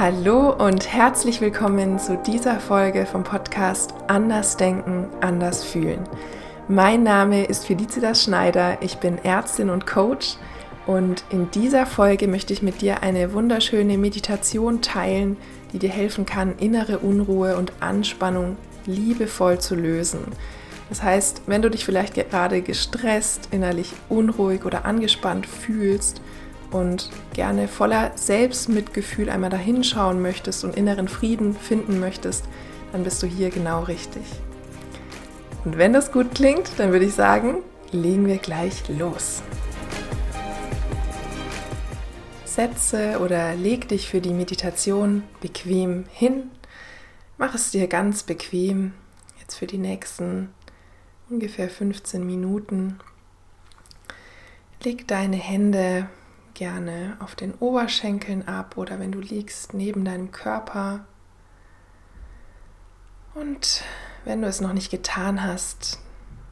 Hallo und herzlich willkommen zu dieser Folge vom Podcast Anders Denken, Anders Fühlen. Mein Name ist Felicitas Schneider, ich bin Ärztin und Coach und in dieser Folge möchte ich mit dir eine wunderschöne Meditation teilen, die dir helfen kann, innere Unruhe und Anspannung liebevoll zu lösen. Das heißt, wenn du dich vielleicht gerade gestresst, innerlich unruhig oder angespannt fühlst, und gerne voller Selbstmitgefühl einmal dahinschauen möchtest und inneren Frieden finden möchtest, dann bist du hier genau richtig. Und wenn das gut klingt, dann würde ich sagen, legen wir gleich los. Setze oder leg dich für die Meditation bequem hin. Mach es dir ganz bequem, jetzt für die nächsten ungefähr 15 Minuten. Leg deine Hände gerne auf den Oberschenkeln ab oder wenn du liegst neben deinem Körper. Und wenn du es noch nicht getan hast,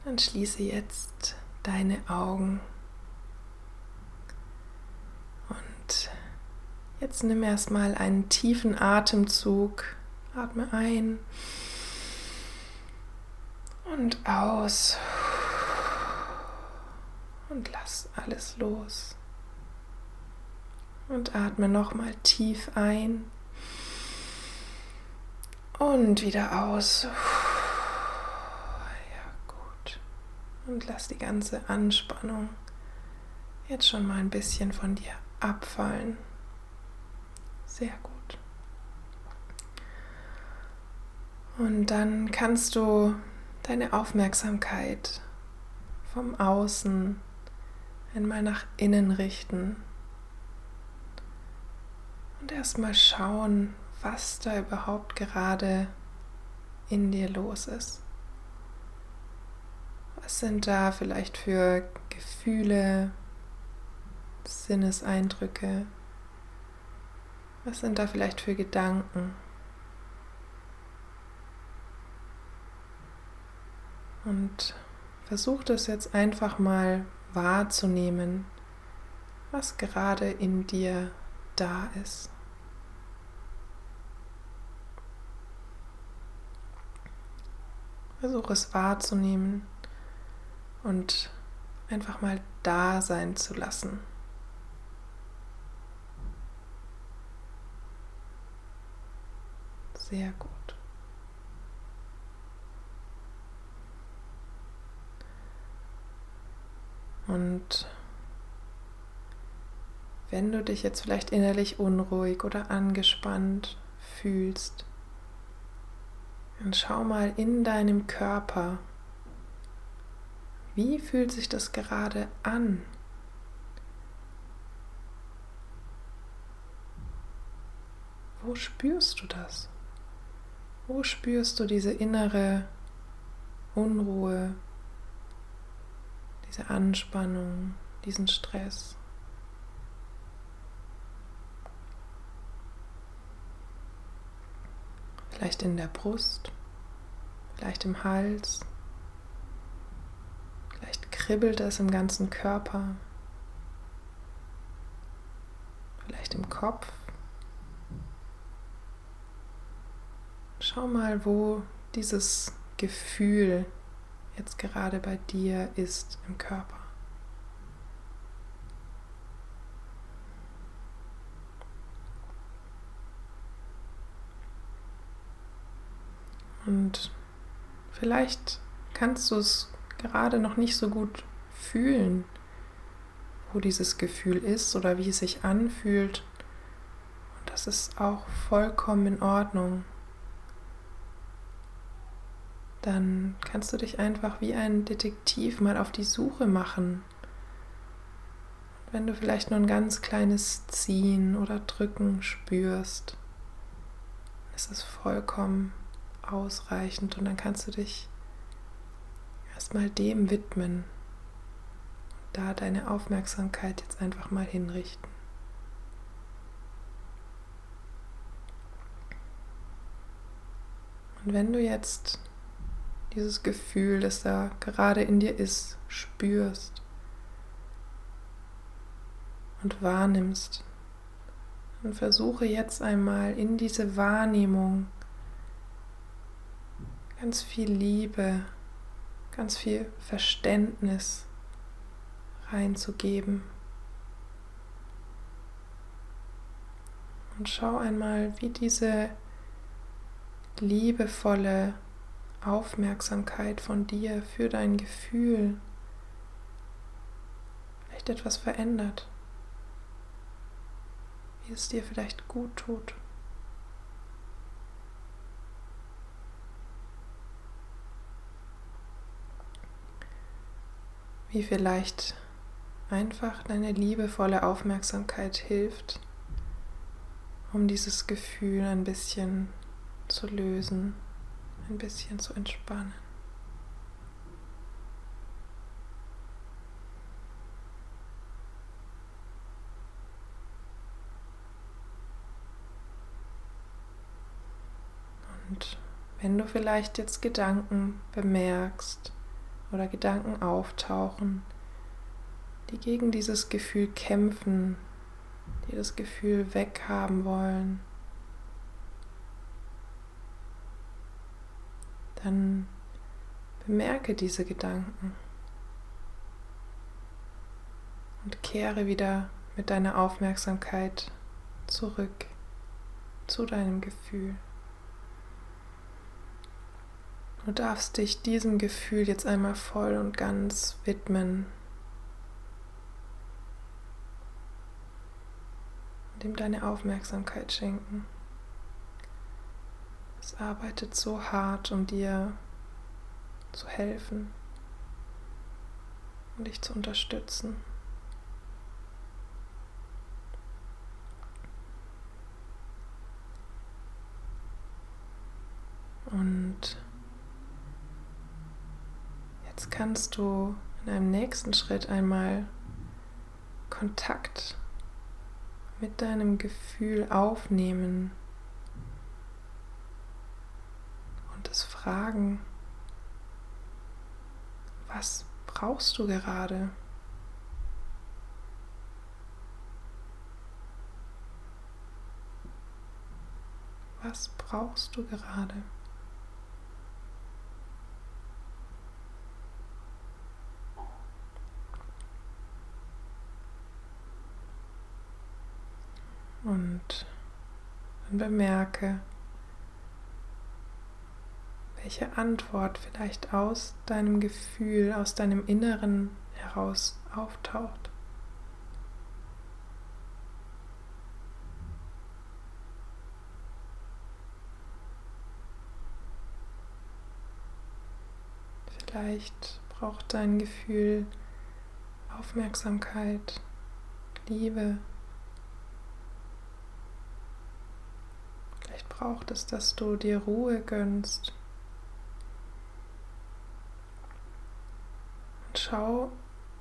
dann schließe jetzt deine Augen. Und jetzt nimm erstmal einen tiefen Atemzug. Atme ein und aus. Und lass alles los. Und atme nochmal tief ein und wieder aus. Ja, gut. Und lass die ganze Anspannung jetzt schon mal ein bisschen von dir abfallen. Sehr gut. Und dann kannst du deine Aufmerksamkeit vom Außen einmal nach innen richten und erstmal schauen, was da überhaupt gerade in dir los ist. Was sind da vielleicht für Gefühle, Sinneseindrücke? Was sind da vielleicht für Gedanken? Und versuch das jetzt einfach mal wahrzunehmen, was gerade in dir da ist. Versuche es wahrzunehmen und einfach mal da sein zu lassen. Sehr gut. Und wenn du dich jetzt vielleicht innerlich unruhig oder angespannt fühlst, und schau mal in deinem Körper, wie fühlt sich das gerade an? Wo spürst du das? Wo spürst du diese innere Unruhe, diese Anspannung, diesen Stress? Vielleicht in der Brust, vielleicht im Hals, vielleicht kribbelt es im ganzen Körper, vielleicht im Kopf. Schau mal, wo dieses Gefühl jetzt gerade bei dir ist im Körper. Und vielleicht kannst du es gerade noch nicht so gut fühlen, wo dieses Gefühl ist oder wie es sich anfühlt. Und das ist auch vollkommen in Ordnung. Dann kannst du dich einfach wie ein Detektiv mal auf die Suche machen. Wenn du vielleicht nur ein ganz kleines Ziehen oder Drücken spürst, ist es vollkommen ausreichend und dann kannst du dich erstmal dem widmen da deine Aufmerksamkeit jetzt einfach mal hinrichten. Und wenn du jetzt dieses Gefühl, das da gerade in dir ist, spürst und wahrnimmst, Und versuche jetzt einmal in diese Wahrnehmung ganz viel Liebe, ganz viel Verständnis reinzugeben. Und schau einmal, wie diese liebevolle Aufmerksamkeit von dir für dein Gefühl vielleicht etwas verändert, wie es dir vielleicht gut tut. Wie vielleicht einfach deine liebevolle Aufmerksamkeit hilft, um dieses Gefühl ein bisschen zu lösen, ein bisschen zu entspannen. Und wenn du vielleicht jetzt Gedanken bemerkst oder Gedanken auftauchen, die gegen dieses Gefühl kämpfen, die das Gefühl weghaben wollen, dann bemerke diese Gedanken und kehre wieder mit deiner Aufmerksamkeit zurück zu deinem Gefühl. Du darfst dich diesem Gefühl jetzt einmal voll und ganz widmen, dem deine Aufmerksamkeit schenken. Es arbeitet so hart, um dir zu helfen und dich zu unterstützen. Und jetzt kannst du in einem nächsten Schritt einmal Kontakt mit deinem Gefühl aufnehmen es fragen, was brauchst du gerade? Was brauchst du gerade? Und bemerke, welche Antwort vielleicht aus deinem Gefühl, aus deinem Inneren heraus auftaucht. Vielleicht braucht dein Gefühl Aufmerksamkeit, Liebe. Vielleicht braucht es, dass du dir Ruhe gönnst. schau,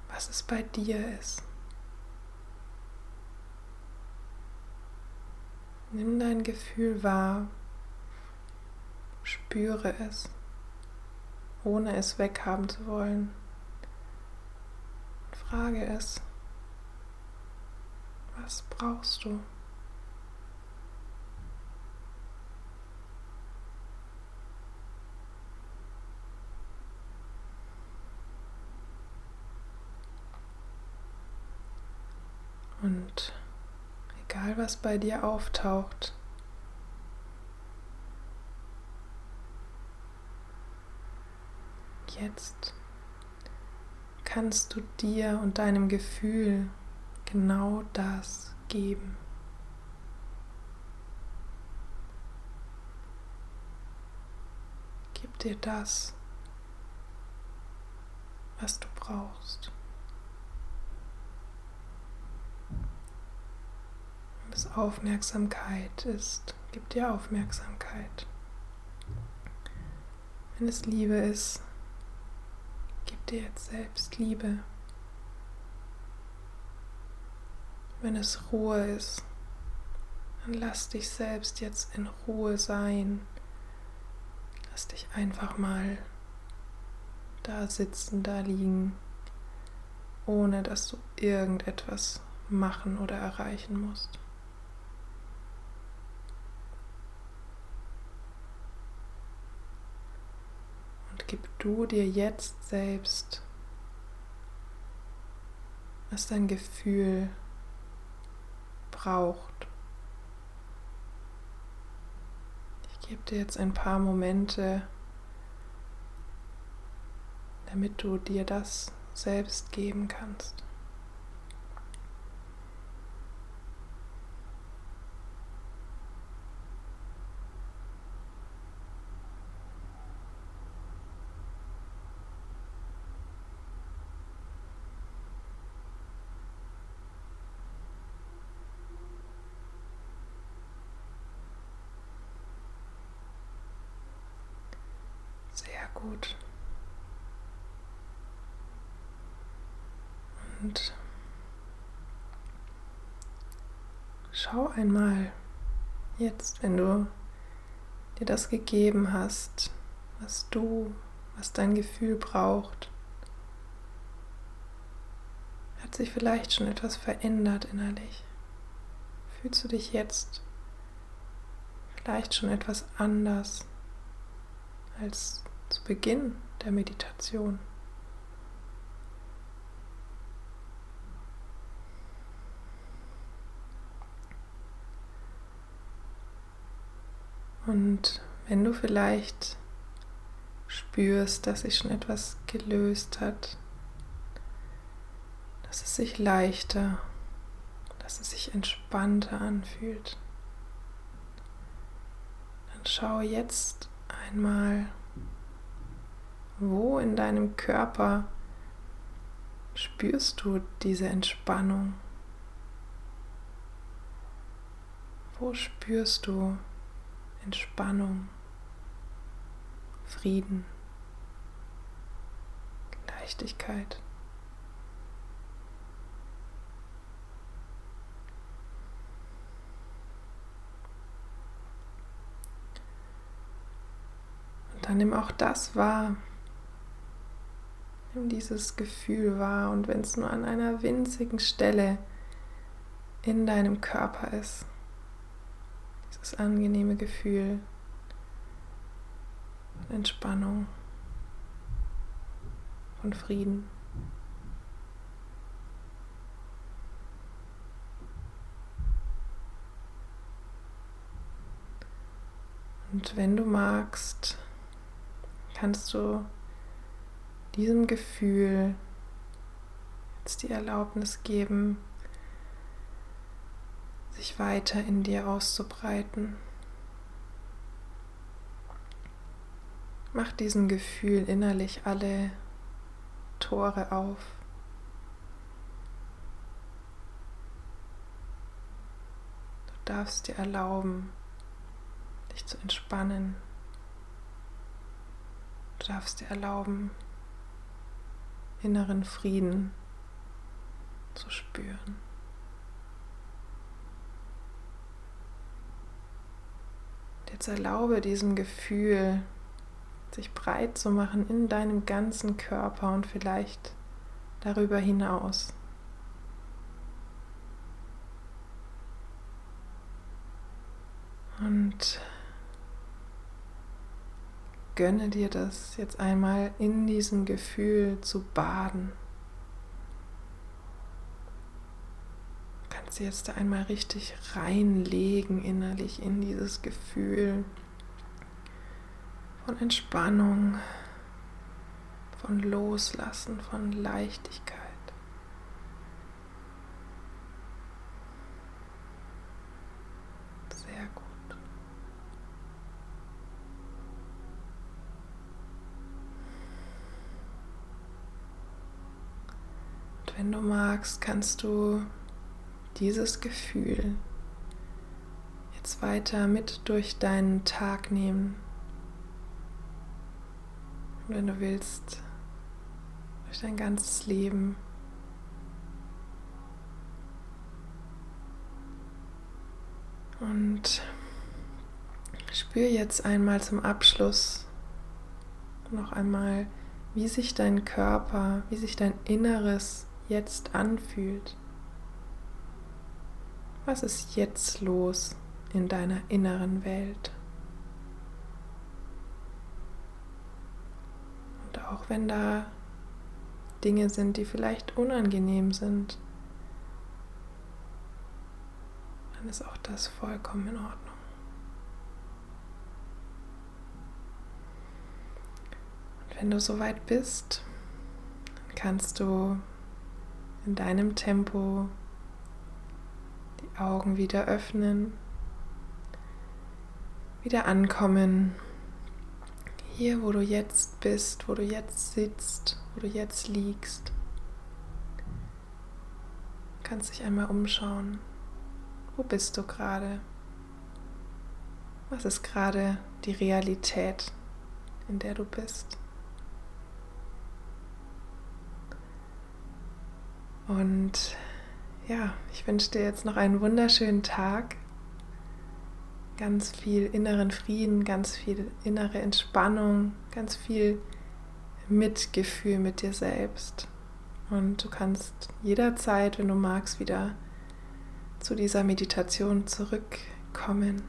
was es bei dir ist. Nimm dein Gefühl wahr, spüre es, ohne es weghaben zu wollen. Frage es, was brauchst du? Und egal was bei dir auftaucht, jetzt kannst du dir und deinem Gefühl genau das geben. Gib dir das, was du brauchst. Es Aufmerksamkeit ist, gib dir Aufmerksamkeit. Wenn es Liebe ist, gib dir jetzt selbst Liebe. Wenn es Ruhe ist, dann lass dich selbst jetzt in Ruhe sein. Lass dich einfach mal da sitzen, da liegen, ohne dass du irgendetwas machen oder erreichen musst. Gib du dir jetzt selbst, was dein Gefühl braucht. Ich gebe dir jetzt ein paar Momente, damit du dir das selbst geben kannst. Gut. Und schau einmal jetzt, wenn du dir das gegeben hast, was du, was dein Gefühl braucht, hat sich vielleicht schon etwas verändert innerlich. Fühlst du dich jetzt vielleicht schon etwas anders als Beginn der Meditation. Und wenn du vielleicht spürst, dass sich schon etwas gelöst hat, dass es sich leichter, dass es sich entspannter anfühlt, dann schau jetzt einmal wo in deinem Körper spürst du diese Entspannung? Wo spürst du Entspannung, Frieden, Leichtigkeit? Und dann nimm auch das wahr, dieses Gefühl wahr und wenn es nur an einer winzigen Stelle in deinem Körper ist, dieses angenehme Gefühl von Entspannung, von Frieden. Und wenn du magst, kannst du diesem Gefühl jetzt die Erlaubnis geben, sich weiter in dir auszubreiten. Mach diesem Gefühl innerlich alle Tore auf. Du darfst dir erlauben, dich zu entspannen. Du darfst dir erlauben, inneren Frieden zu spüren. Und jetzt erlaube diesem Gefühl, sich breit zu machen in deinem ganzen Körper und vielleicht darüber hinaus. Und gönne dir das jetzt einmal in diesem Gefühl zu baden. Du kannst jetzt einmal richtig reinlegen innerlich in dieses Gefühl von Entspannung, von Loslassen, von Leichtigkeit. Wenn du magst, kannst du dieses Gefühl jetzt weiter mit durch deinen Tag nehmen. Und wenn du willst, durch dein ganzes Leben. Und spür jetzt einmal zum Abschluss noch einmal, wie sich dein Körper, wie sich dein Inneres jetzt anfühlt. Was ist jetzt los in deiner inneren Welt? auch wenn da Dinge sind, die vielleicht unangenehm sind, dann ist auch das vollkommen in Ordnung. Und wenn du soweit bist, kannst du in deinem Tempo die Augen wieder öffnen, wieder ankommen, hier, wo du jetzt bist, wo du jetzt sitzt, wo du jetzt liegst. Du kannst dich einmal umschauen. Wo bist du gerade? Was ist gerade die Realität, in der du bist? Und ja, ich wünsche dir jetzt noch einen wunderschönen Tag. Ganz viel inneren Frieden, ganz viel innere Entspannung, ganz viel Mitgefühl mit dir selbst. Und du kannst jederzeit, wenn du magst, wieder zu dieser Meditation zurückkommen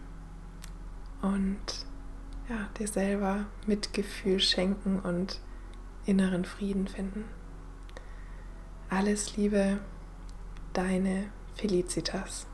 und ja, dir selber Mitgefühl schenken und inneren Frieden finden. Alles Liebe, deine Felicitas.